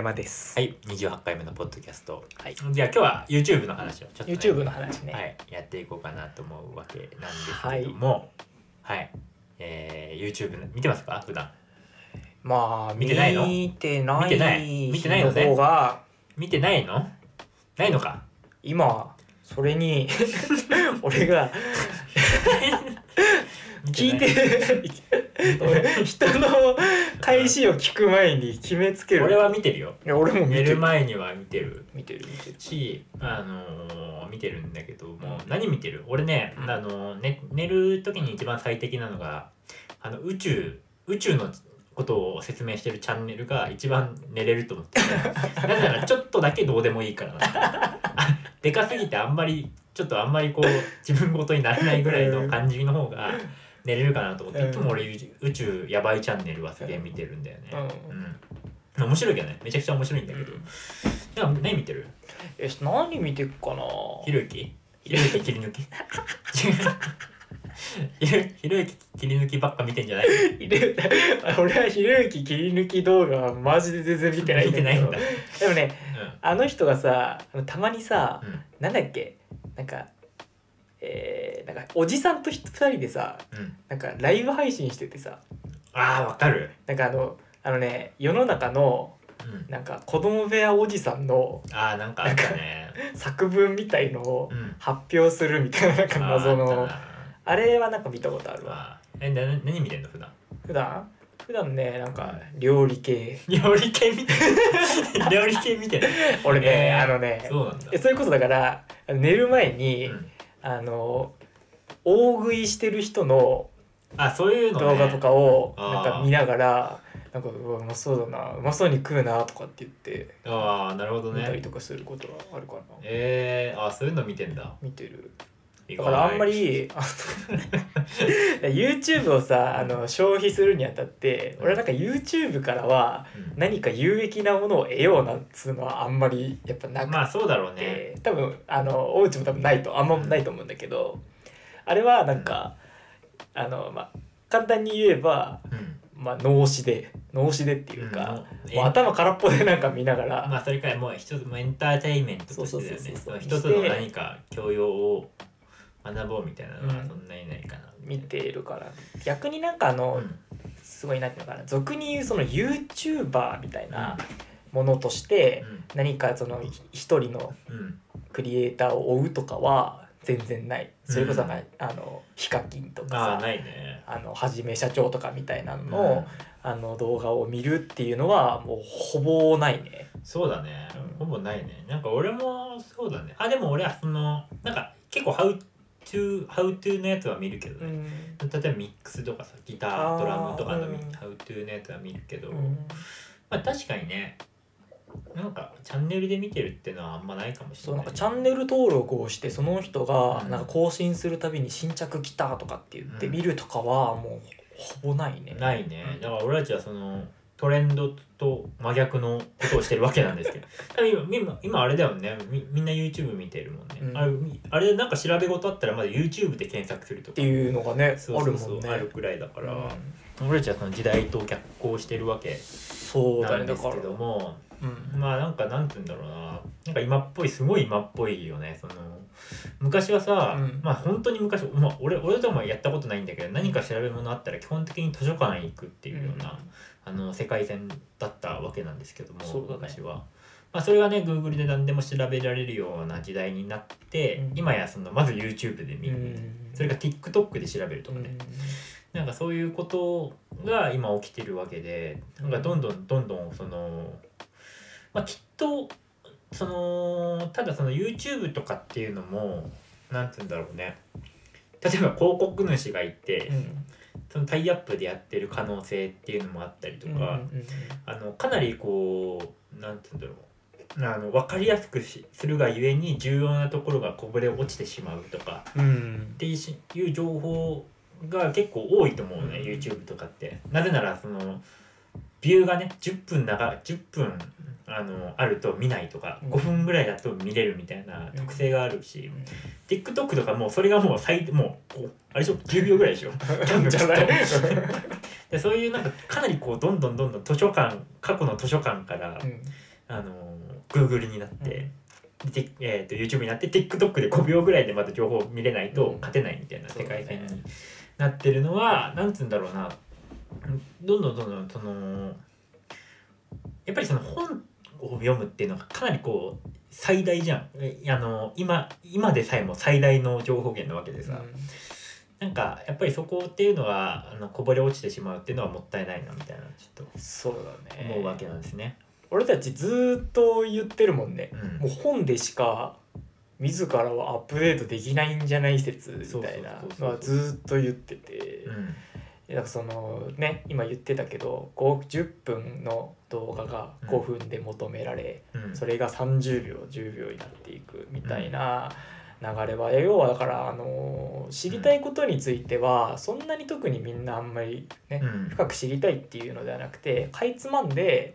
山です。はい28回目のポッドキャスト。はい。じゃあ今日は YouTube の話をちょっと、ね、YouTube の話ね。はいやっていこうかなと思うわけなんですけども。はい、えー、YouTube 見てますか？普段。まあ見てないの？見てない見てない。見てないのね。方が。見てないの？ないのか？今それに 俺が 聞いてる。人の返しを聞く前に決めつける。俺は見てるよ。いや俺も見寝る。前には見てる。見てる見てる。しあのー見てるんだけども何見てる？俺ね、うん。あのーね寝る時に一番最適なのがあの宇宙。宇宙のことを説明してるチャンネルが一番寝れると思ってて。なぜならちょっとだけどうでもいいからな。あでかすぎてあんまりちょっとあんまりこう自分ごとになれないぐらいの感じの方が寝れるかなと思って、うん。いつも俺宇宙やばいチャンネルはすげえ見てるんだよね、ううん。面白いけどね。めちゃくちゃ面白いんだけど、でも何見てる？よし何見てくかな？ひろゆき？ひろゆき切り抜き？ひろゆき切り抜きばっか見てんじゃない？俺はひろゆき切り抜き動画はマジで全然見てないんだけど。でもねあの人がさたまにさ、うん。なんだっけ？なんかえー、なんかおじさんと二人でさうん。うんなんかライブ配信しててさ。あーわかる。なんかあのあのね世の中のうん。なんか子供部屋おじさんのあーなんかあったね。作文みたいのをうん。発表するみたいななんか謎のあれはなんか見たことあるわ。あーえな何見てんの普段？普段？普段ねなんか料理系。料理系見てる 料理系見てる俺ね、えーあのねそうなんだ。えそういうことだから寝る前に、うん。あの大食いしてる人のあそういうのね。動画とかをなんか見ながらなんかうわうまそうだなうまそうに食うなとかって言ってああなるほど見たりねとかすることはあるかな、えー、あそういうの見てんだ。見てるだからあんまり YouTube をさあの消費するにあたって俺はなんか YouTube からはうん。何か有益なものを得ようなんつうのはあんまりやっぱなくて、まあそうだろうね。多分あのおうちも多分ないとあんまないと思うんだけどあれはなんか、あのまあ簡単に言えば、うん。まあ、脳死で脳死でっていうか、うん。もう頭空っぽでなんか見ながら、まあそれからもう一つもエンターテインメントとしてだよね。一つの何か教養を学ぼうみたいなのはうん。そんなにないかな、見ているから。逆になんかあの、うん。すごいなんていうのかな。俗に言うその YouTuber みたいなものとして何かそのひ一人のクリエイターを追うとかは全然ない。それこそなんか、あのヒカキンとかさね。あのはじめ社長とかみたいなのうん。の,、あの動画を見るっていうのはもうほぼないね。そうだね、うん。ほぼないね。なんか俺もそうだね。あでも俺はそのなんか結構 How to How to のやつは見るけどね、例えばミックスとかさギタードラムとかのうん How to のやつは見るけど、うん。まあ確かにねなんかチャンネルで見てるっていうのはあんまないかもしれなそうないんかチャンネル登録をしてその人がうん。なんか更新するたびに新着来たとかって言ってうん。見るとかはもうほぼないね。ないね。だから俺たちはそのトレンドと真逆のことをしてるわけなんですけど。今今今あれだよね。みみんな YouTube 見てるもんね、うん。あれみあれなんか調べ事あったらまだ YouTube で検索するとか。っていうのがねそうそうそうあるもんね。あるくらいだから、うん。俺たちはその時代と逆行してるわけそうだなんですけどもうん。まあなんかなんて言うんだろうな。なんか今っぽいすごい今っぽいよね。その昔はさ、うん。まあ本当に昔、まあ、俺俺ともやったことないんだけど何か調べ物あったら基本的に図書館へ行くっていうような、あの世界線だったわけなんですけども、そうだね。昔は。まあ、それがね Google で何でも調べられるような時代になって、うん。今やそのまず YouTube で見る、うん。それが TikTok で調べるとかね、なんかそういうことが今起きてるわけでなんかどんどんどんどんその、まあ、きっとそのただその YouTube とかっていうのもなんて言うんだろうね。例えば広告主がいて、うんそのタイアップでやってる可能性っていうのもあったりとか、あのかなりこうなんて言うんだろう。あの分かりやすくしするがゆえに重要なところがこぼれ落ちてしまうとかうん。っていう情報が結構多いと思うね、うん。YouTube とかって。なぜならそのビューがね10分長10分あのあると見ないとかうん。5分ぐらいだと見れるみたいな特性があるし、うん。TikTok とかもうそれがもう最もうあれでしょ？10秒ぐらいでしょ？でそういうなんかかなりこうどんどんどんどん図書館過去の図書館から、うん。あの Google になって、でえー、と YouTube になって TikTok で5秒ぐらいでまた情報を見れないと勝てないみたいな世界線になってるのは、なんつうんだろうなどんどんどんどんそのやっぱりその本を読むっていうのがかなりこう最大じゃん。えあの今今でさえも最大の情報源なわけでさ、なんかやっぱりそこっていうのはあのこぼれ落ちてしまうっていうのはもったいないなみたいなちょっそうだとね。思うわけなんですね。俺たちずーっと言ってるもんね。うん。もう本でしか自らはアップデートできないんじゃない説みたいなのはずーっと言ってて。うんかそのね今言ってたけど5 10分の動画が5分で求められ、うん。それが30秒10秒になっていくみたいな流れは、要はだからあの知りたいことについてはそんなに特にみんなあんまりね、うん。深く知りたいっていうのではなくてかいつまんで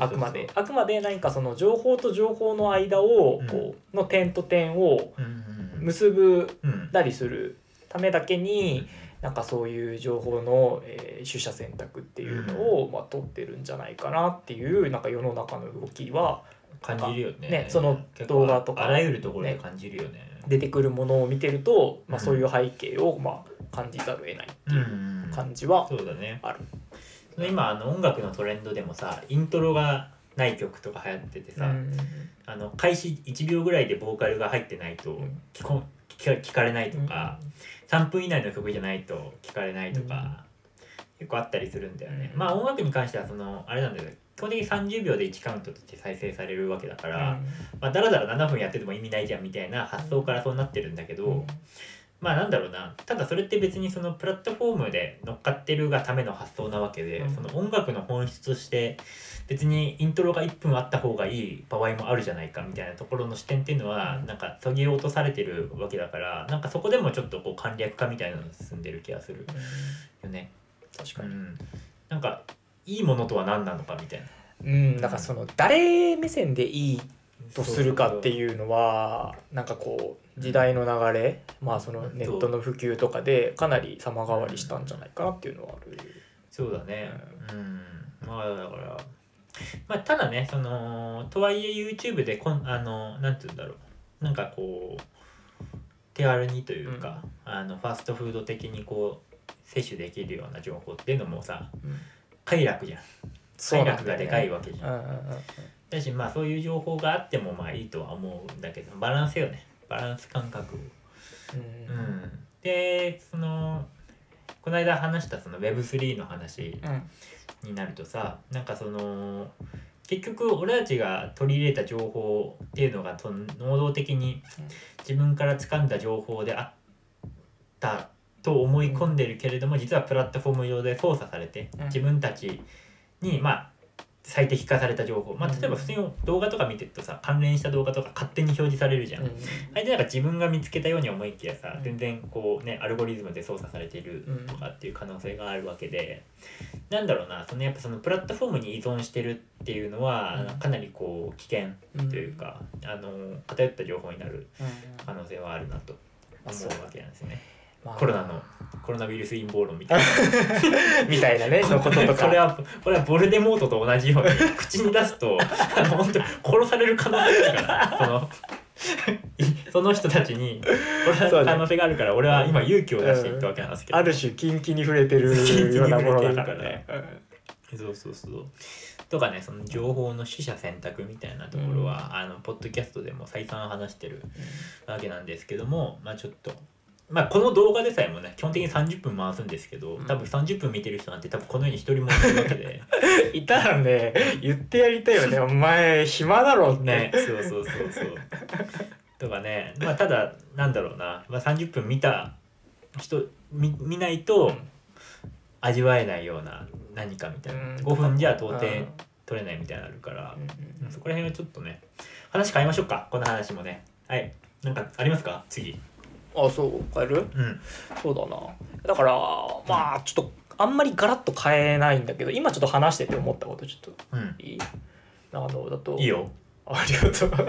あくまであくまで何かその情報と情報の間をうん。こうの点と点をうんうんうん。結ぶうん。たりするためだけになんかそういう情報の、えー取捨選択っていうのを、まあ、取ってるんじゃないかなっていうなんか世の中の動きは感じるよね。ねその動画とかあらゆるところで感じるよね。出てくるものを見てると、まあ、うん。そういう背景を、まあ、感じざるを得ないっていううん。感じは、そうだね。ある。今あの音楽のトレンドでもさイントロがない曲とか流行っててさ、うん。あの開始1秒ぐらいでボーカルが入ってないとん。聞こ聞か聞かれないとか、3分以内の曲じゃないと聞かれないとか、結構あったりするんだよね、うん。まあ音楽に関してはそのあれなんだよ基本的に30秒で1カウントとして再生されるわけだから、まあ、だらだら7分やってても意味ないじゃんみたいな発想からそうなってるんだけど、うんまあなんだろうな。ただそれって別にそのプラットフォームで乗っかってるがための発想なわけで、うん。その音楽の本質として別にイントロが1分あった方がいい場合もあるじゃないかみたいなところの視点っていうのはうん。なんかそぎ落とされてるわけだからなんかそこでもちょっとこう簡略化みたいなのが進んでる気がするよね。確かに、うん、なんかいいものとは何なのかみたいな。うん、だからその誰目線でいいとするかってういうのはなんかこう時代の流れまあそのネットの普及とかでかなり様変わりしたんじゃないかなっていうのはある。そうだね。うん。まあだから、まあただね、その、とはいえ YouTube でこん、あの、なんて言うんだろう。なんかこう、手軽にというか、あの、ファストフード的にこう、摂取できるような情報っていうのもさ、快楽じゃん。快楽がでかいわけじゃん。うんうんうんうんだし、まあそういう情報があってもまあいいとは思うんだけど、バランスよね。バランス感覚を。うんうん。で、その、この間話したその Web3 の話うんになるとさなんかその結局俺たちが取り入れた情報っていうのがその能動的に自分から掴んだ情報であったと思い込んでるけれども実はプラットフォーム上で操作されてうん自分たちにまあ最適化された情報。まあうん。例えば普通に動画とか見てるとさ関連した動画とか勝手に表示されるじゃん。うん。あれでなんか自分が見つけたように思いきやさ、うん。全然こうねアルゴリズムで操作されているとかっていう可能性があるわけで、なんだろうなそのやっぱそのプラットフォームに依存してるっていうのは、うん。かなりこう危険うんというか、あの偏った情報になるうん。可能性はあるなと思うわけなんですね。まあ。コロナのコロナウイルス陰謀論みたいな。みたいなねのこととか。これはこれはボルデモートと同じように口に出すとあの本当に殺される可能性があるから。そのその人たちに殺される可能性があるから俺は今勇気を出していったわけなんですけど、ある種キンキに触れてる ようなものだからね。そうそうそうとかねその情報の取捨選択みたいなところは、あのポッドキャストでも再三話してるわけなんですけどもまあちょっとまあこの動画でさえもね基本的に30分回すんですけど多分30分見てる人なんて多分この世に一人もいないわけで。いたらね言ってやりたいよね。お前暇だろって。ねそうそうそうそう。とかね。まあただなんだろうな、まあ、30分見た人見見ないと味わえないような何かみたいな、うん。5分じゃ到底うん。取れないみたいなのあるから。う、ん。うんそこら辺はちょっとね話変えましょうか。この話もね。はい。なんかありますか？次あそう変える？うん。そうだな。だからまあちょっとあんまりガラッと変えないんだけど今ちょっと話してて思ったことちょっとうん。いい？あのだと。いいよ。ありがとう。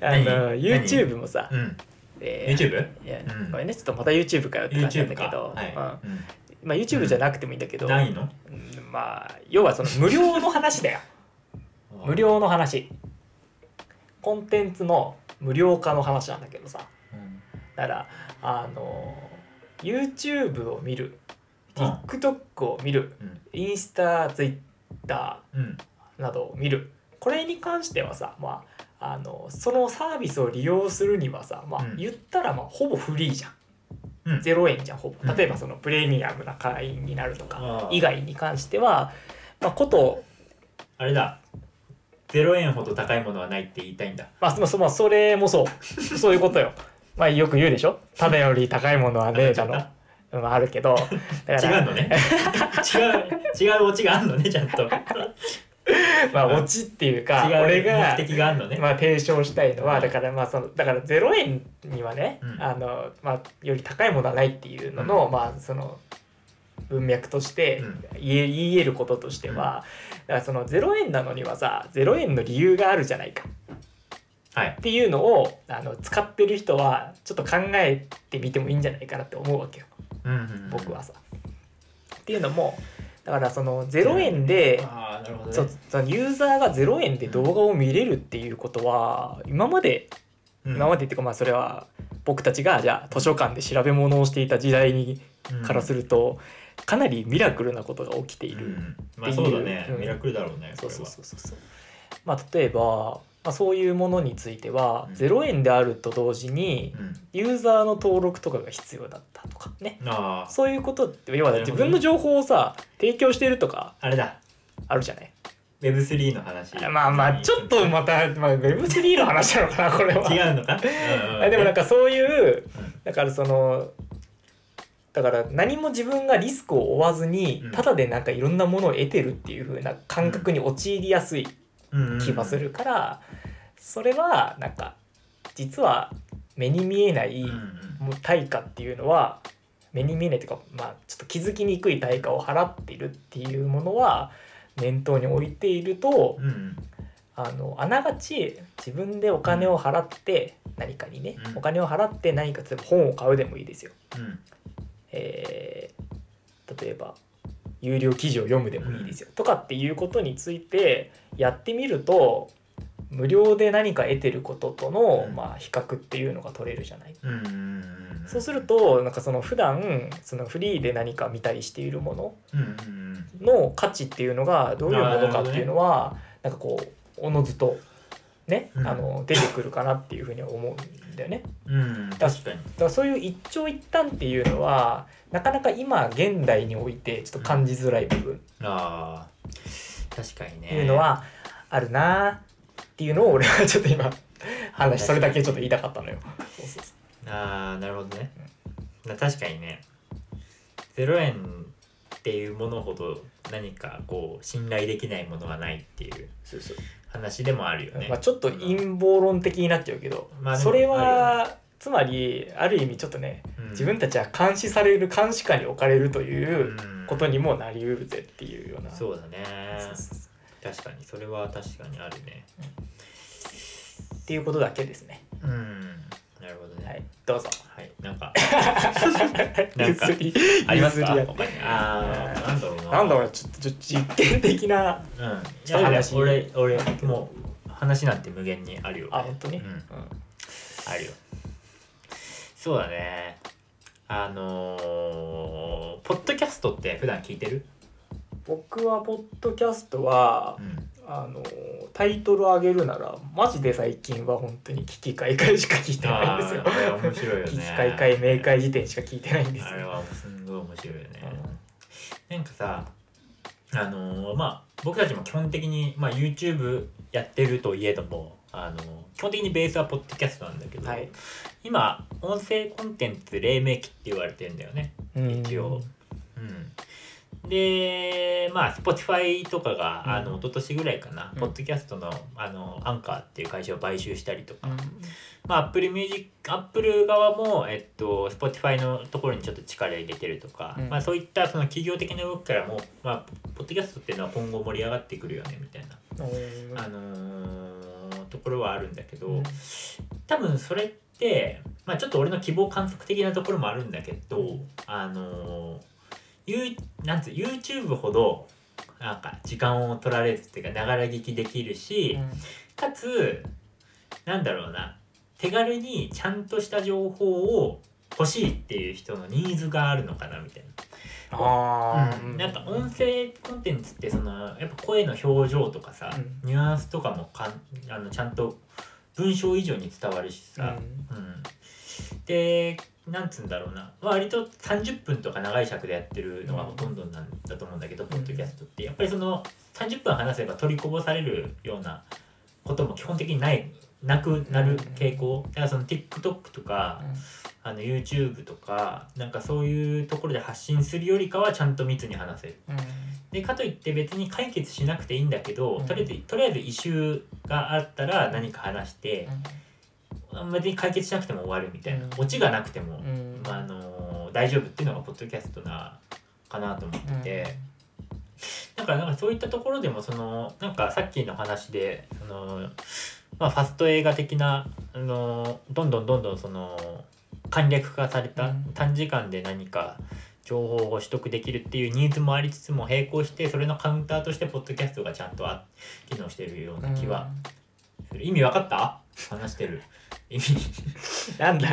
あ何？の YouTube もさ、うん。えー YouTube? いやうん。これねちょっとまた YouTube かよって感じなんだけど、はい。うん。まあ、YouTube じゃなくてもいいんだけど、ないのうん。まあ要はその無料の話だよ。無料の話。コンテンツの無料化の話なんだけどさ。うん。だからあの YouTube を見る TikTok を見るうん。インスタ Twitter うん。などを見る。これに関してはさまああのそのサービスを利用するにはさ、まあうん。言ったらまあほぼフリーじゃん、うん。0円じゃんほうん。ぼ例えばそのプレミアムな会員になるとか以外に関しては、まあ、ことあれだ0円ほど高いものはないって言いたいんだ。まあ、まあそまあそれもそう。そういうことよ。まあよく言うでしょ。ただより高いものはねえだの。あまああるけど。だから。違うのね。違う違うオチがあんのねちゃんと。まあオチっていうか俺が目的があんのね、まあ、提唱したいのはうん。だからまあそのだから0円にはね、うん。あのまあ、より高いものはないっていうのの、まあその文脈としてうん。言え言えることとしては、だからその0円なのにはさ0円の理由があるじゃないか。はい。っていうのをあの使ってる人はちょっと考えてみてもいいんじゃないかなって思うわけよ。うんうんうん。僕はさ。っていうのもだからその0円でね。そうそのユーザーが0円で動画を見れるっていうことは今までうん。今までっていうかまあそれは僕たちがじゃあ図書館で調べ物をしていた時代にうん。からするとかなりミラクルなことが起きている。うん。まあそうだね、うん。ミラクルだろうねそうそうこそうそう。まあ例えば、まあ、そういうものについてはうん。0円であると同時にユーザーの登録とかが必要だったとかね。うんそういうことって要は自分の情報をさ提供してるとかあれだ。あるじゃない？Web3 の話。まあまあちょっとまた、まあ、Web3 の話なのかなこれは。違うのか、うんうん。あでもなんかそういううん。だからそのだから何も自分がリスクを負わずにうん。ただでなんかいろんなものを得てるっていう風な感覚に陥りやすい気がするからそれはなんか実は目に見えない対価っていうのは目に見えないというかまあちょっと気づきにくい対価を払っているっていうものは念頭に置いているとあのあながち自分でお金を払って何かにね、うん。お金を払って何か例えば本を買うでもいいですよ。うんえー例えば有料記事を読むでもいいですよ、とかっていうことについてやってみると無料で何か得てることとの、うん。まあ、比較っていうのが取れるじゃない。そうするとなんかその普段そのフリーで何か見たりしているものの価値っていうのがどういうものかっていうのはなんかこうおのずとね、うん。あの出てくるかなっていうふうには思うんだよね。うん確かに。だからそういう一長一短っていうのはなかなか今現代においてちょっと感じづらい部分。っああ確かにね。ていうのはあるなっていうのを俺はちょっと今話それだけちょっと言いたかったのよ。そうそうそああなるほどね、な確かにね。0円っていうものほど何かこう信頼できないものはないっていうう。そうそう話でもあるよね、まあ、ちょっと陰謀論的になっちゃうけど、まあそれはつまりある意味ちょっとねうん。自分たちは監視される監視下に置かれるといううん。ことにもなりうるぜっていうような。そうだね。そうそうそう。確かに。それは確かにあるね。っていうことだけですね。うん。なるほどね。はい、どうぞ。はい、なんか。なんか。ありますか？他に。ああなんだろうな。なんだろうちょっと実験的なうん。いや話俺俺もう話なんて無限にあるよあ本当に、うん。うん。あるよ。そうだね。あのー、ポッドキャストって普段聞いてる？僕はポッドキャストはうんあのタイトル上げるならマジで最近は本当に危機開会しか聞いてないんですよ。面白いよね。危機開会明快時点しか聞いてないんですよ。あれはすんごい面白いよね。うんなんかさあのーまあ僕たちも基本的に、まあ、YouTube やってるといえどもあのー基本的にベースはポッドキャストなんだけど、はい。今音声コンテンツ黎明期って言われてんだよね。うん。一応。うんでまあ Spotify とかが、うん。あの一昨年ぐらいかな、うん。ポッドキャストのあのアンカーっていう会社を買収したりとか、うん。まあ Apple Music Apple 側も、えっと、Spotify のところにちょっと力入れてるとか、うん。まあ、そういったその企業的な動きからも、まあ、ポッドキャストっていうのは今後盛り上がってくるよねみたいな、うんあのーところはあるんだけど、うん。多分それって、まあ、ちょっと俺の希望観測的なところもあるんだけど、あのー、ゆなんつう YouTube ほどなんか時間を取られずっていうかながら聞きできるし、かつなんだろうな手軽にちゃんとした情報を欲しいっていう人のニーズがあるのかなみたいな。ああ、うん。なんか音声コンテンツってそのやっぱ声の表情とかさ、うニュアンスとかもかんあのちゃんと文章以上に伝わるしさ、うん。でなんつうんだろうな。割と30分とか長い尺でやってるのがほとんどなんだと思うんだけど、ポッドキャストって。やっぱりその30分話せば取りこぼされるようなことも基本的にないなくなる傾向。だからその TikTok とか、あの YouTube とかなんかそういうところで発信するよりかはちゃんと密に話せる。うん。でかといって別に解決しなくていいんだけど、うん。とりあえずとりあえずイシューがあったら何か話して、別に解決しなくても終わるみたいな、うん。オチがなくても、うん。まああの大丈夫っていうのがポッドキャストなかなと思ってて、だからなんかそういったところでもそのなんかさっきの話でその、まあ、ファスト映画的なあのどんどんどんどんその簡略化された、うん。短時間で何か情報を取得できるっていうニーズもありつつも並行してそれのカウンターとしてポッドキャストがちゃんとあ機能しているような気はする、意味わかった？話してる意 味なんだ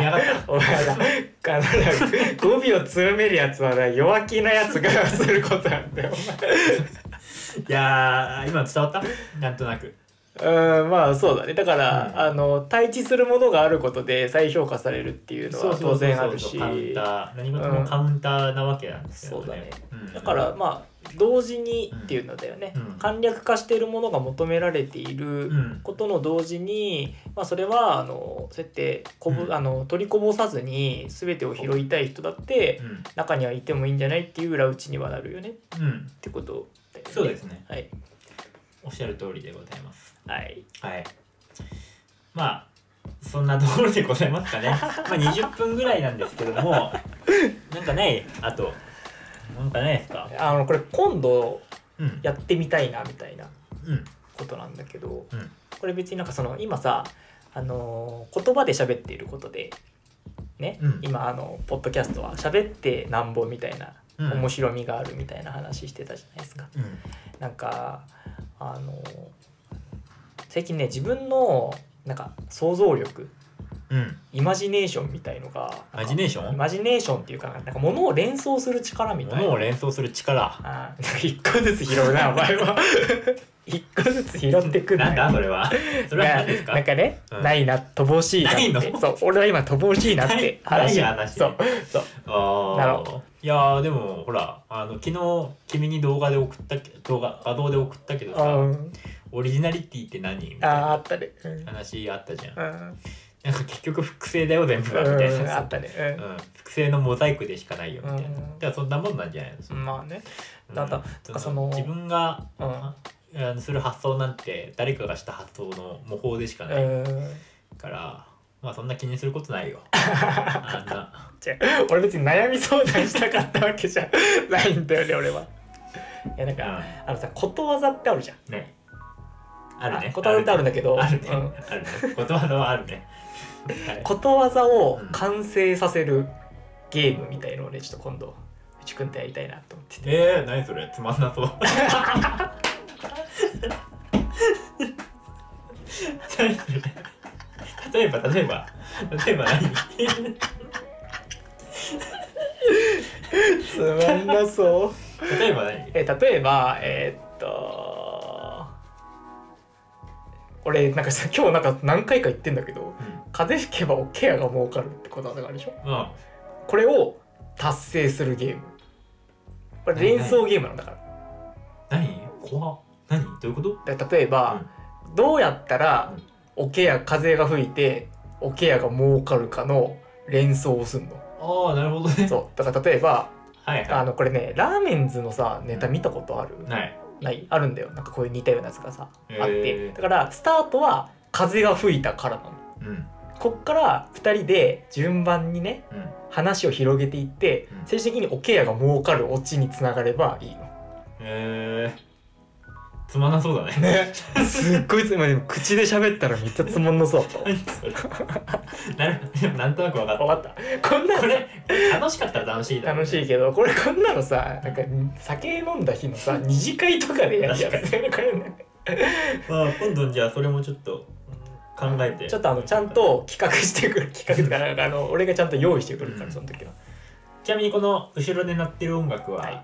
お前らあの語尾を強めるやつは。な弱気なやつがすることなんだよいやー今伝わった？なんとなく。うんまあそうだね。だから、うん。あの対峙するものがあることで再評価されるっていうのは当然あるし。カウンター何事もカウンターなわけなんですよね、そうだね。うん。だからまあ同時にっていうのだよね、うん。簡略化しているものが求められているうん。ことの同時に、まあ、それはあのそうやってこぼ、うん。あの取りこぼさずに全てを拾いたい人だって中にはいてもいいんじゃないっていう裏打ちにはなるよね。っうん、うん、てことね。そうですね。はい、おっしゃる通りでございます。はい、はい。まあそんなところでございますかね。まあ20分ぐらいなんですけどもなんかない？あと。なんかないですか？あのこれ今度うん。やってみたいなみたいなうん。ことなんだけど、うん。これ別になんかその今さあの言葉で喋っていることでね、うん。今あのポッドキャストは喋ってなんぼみたいなうん。面白みがあるみたいな話してたじゃないですか。うん。なんかあの最近ね自分のなんか想像力うんイマジネーションみたいのがイマジネーションイマジネーションっていうかなんか物を連想する力みたいな。物を連想する力。あなんか一個ずつ拾うな お前は。一個ずつ拾ってくんなんだよそれは。それは何ですか？なんかね、うん。ないな乏しいなって。ないの？そう俺は今乏しいなって話。話。そうそう。あなるほあいやーでもほらあの昨日君に動画で送ったけ動画画像で送ったけどうさん。オリジナリティって何？みたいあーあなったね。うん。話あったじゃん。うんなんか結局複製だよ全部はみたいうんあったね。うん。複製のモザイクでしかないよみたいな。うん。そんなもんなんじゃないのうんまあね。うん。だだそかその自分がうん。する発想なんて誰かがした発想の模倣でしかうない。ん。からまあそんな気にすることないよ。あんな。俺別に悩み相談したかったわけじゃ ないんだよね俺は。いやなんか、あのさことわざってあるじゃん。ね。あるね。ことわざってあるんだけど、あるね、うん。あるね。ことわざはあるね。はいことわざを完成させるゲームみたいのをねちょっと今度内くんとやりたいなと思ってて。えー、何それ？つまんなそう。何それ？例えば例えば例えば何？つまんなそう。例えば何？え例えばえーっと俺なんかさ今日なんか何回か言ってんだけど風吹けばおケアが儲かるってことわざがあるでしょ？うん。うんこれを達成するゲーム。これ連想ゲームなんだから。何？怖っ。何？どういうこと？で例えば、どうやったらおケア風が吹いておケアが儲かるかの連想をすんの？ああなるほどね。そう。だから例えばはいはあのこれねラーメンズのさネタ見たことある？いない。ない？あるんだよ。なんかこういう似たようなやつがさあって。だからスタートは風が吹いたからなの。うんこっから2人で順番にねうん話を広げていってうん。最終的におケアが儲かるオチにつながればいいの。えー、つまんなそうだね。ね。すっごいつまり口で喋ったらめっちゃつまんなそう。だった何それ。なんとなく分かっ分かった。こんなこれ楽しかったら楽しいだろう楽しいけどこれこんなのさなんか酒飲んだ日のさ二次会とかでやるやつ。これね。まあ今度じゃあそれもちょっと考えて。ちょっとあのちゃんと企画してくる企画とかあの俺がちゃんと用意してくるからその時はちなみにこの後ろで鳴ってる音楽は、はい。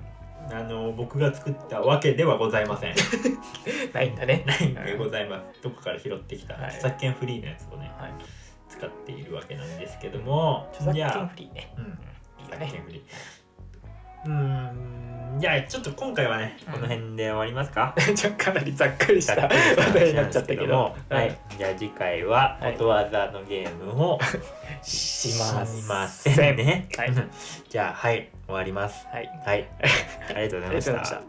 あの僕が作ったわけではございません。ないんだね。ないんでございます。どこから拾ってきたはい。著作権フリーのやつをねはい。使っているわけなんですけども。著作権フリーね。うん。著作権フリーうーん。じゃあちょっと今回はねうん。この辺で終わりますか、ちょかなりざっくりした 話題になっちゃったけど。ははい。い、じゃあ次回ははい。ことわざのゲームをしませんね。はい。じゃあはい。終わります。はい。はい、ありがとうございまし。た